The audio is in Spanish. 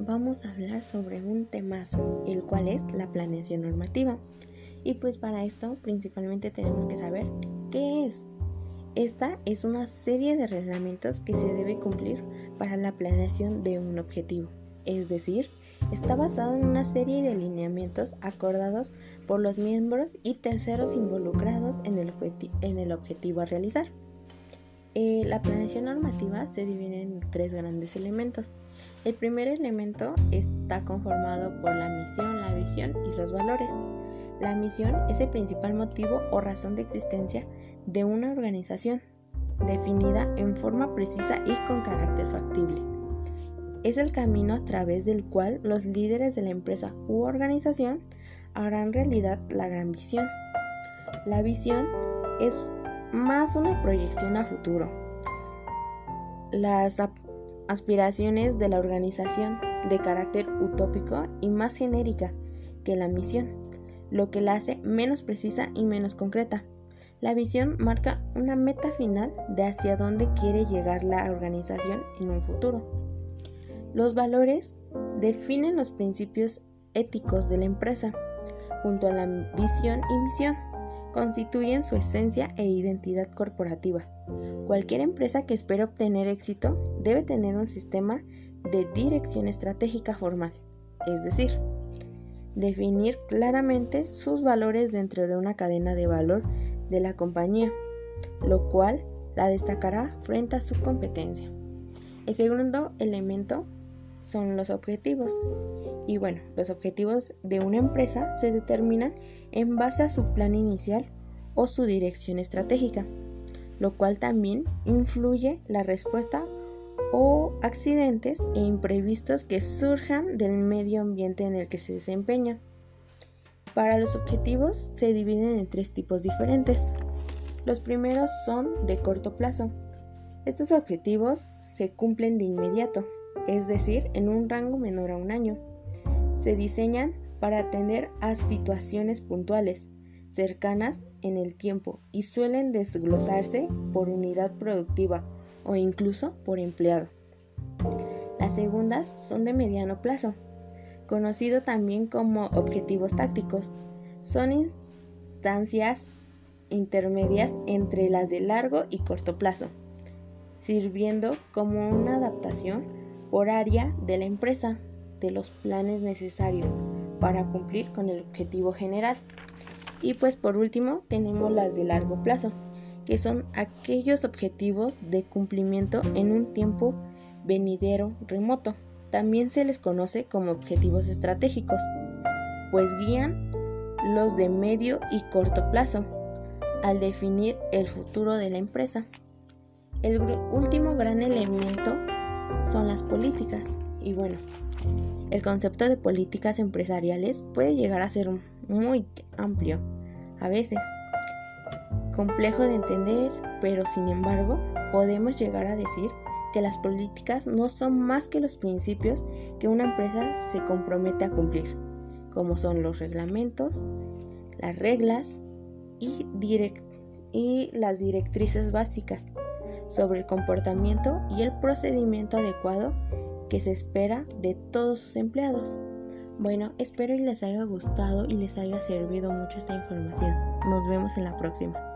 vamos a hablar sobre un temazo, el cual es la planeación normativa. Y pues para esto principalmente tenemos que saber qué es. Esta es una serie de reglamentos que se debe cumplir para la planeación de un objetivo, es decir, está basado en una serie de lineamientos acordados por los miembros y terceros involucrados en el, en el objetivo a realizar. Eh, la planeación normativa se divide en tres grandes elementos. El primer elemento está conformado por la misión, la visión y los valores. La misión es el principal motivo o razón de existencia de una organización, definida en forma precisa y con carácter factible. Es el camino a través del cual los líderes de la empresa u organización harán realidad la gran visión. La visión es más una proyección a futuro. Las aspiraciones de la organización de carácter utópico y más genérica que la misión, lo que la hace menos precisa y menos concreta. La visión marca una meta final de hacia dónde quiere llegar la organización en un futuro. Los valores definen los principios éticos de la empresa, junto a la visión y misión constituyen su esencia e identidad corporativa. Cualquier empresa que espere obtener éxito debe tener un sistema de dirección estratégica formal, es decir, definir claramente sus valores dentro de una cadena de valor de la compañía, lo cual la destacará frente a su competencia. El segundo elemento son los objetivos. Y bueno, los objetivos de una empresa se determinan en base a su plan inicial o su dirección estratégica, lo cual también influye la respuesta o accidentes e imprevistos que surjan del medio ambiente en el que se desempeña. Para los objetivos se dividen en tres tipos diferentes. Los primeros son de corto plazo. Estos objetivos se cumplen de inmediato, es decir, en un rango menor a un año. Se diseñan para atender a situaciones puntuales, cercanas en el tiempo y suelen desglosarse por unidad productiva o incluso por empleado. Las segundas son de mediano plazo, conocido también como objetivos tácticos. Son instancias intermedias entre las de largo y corto plazo, sirviendo como una adaptación por área de la empresa de los planes necesarios para cumplir con el objetivo general. Y pues por último tenemos las de largo plazo, que son aquellos objetivos de cumplimiento en un tiempo venidero remoto. También se les conoce como objetivos estratégicos, pues guían los de medio y corto plazo al definir el futuro de la empresa. El último gran elemento son las políticas. Y bueno, el concepto de políticas empresariales puede llegar a ser muy amplio, a veces complejo de entender, pero sin embargo podemos llegar a decir que las políticas no son más que los principios que una empresa se compromete a cumplir, como son los reglamentos, las reglas y, y las directrices básicas sobre el comportamiento y el procedimiento adecuado que se espera de todos sus empleados. Bueno, espero y les haya gustado y les haya servido mucho esta información. Nos vemos en la próxima.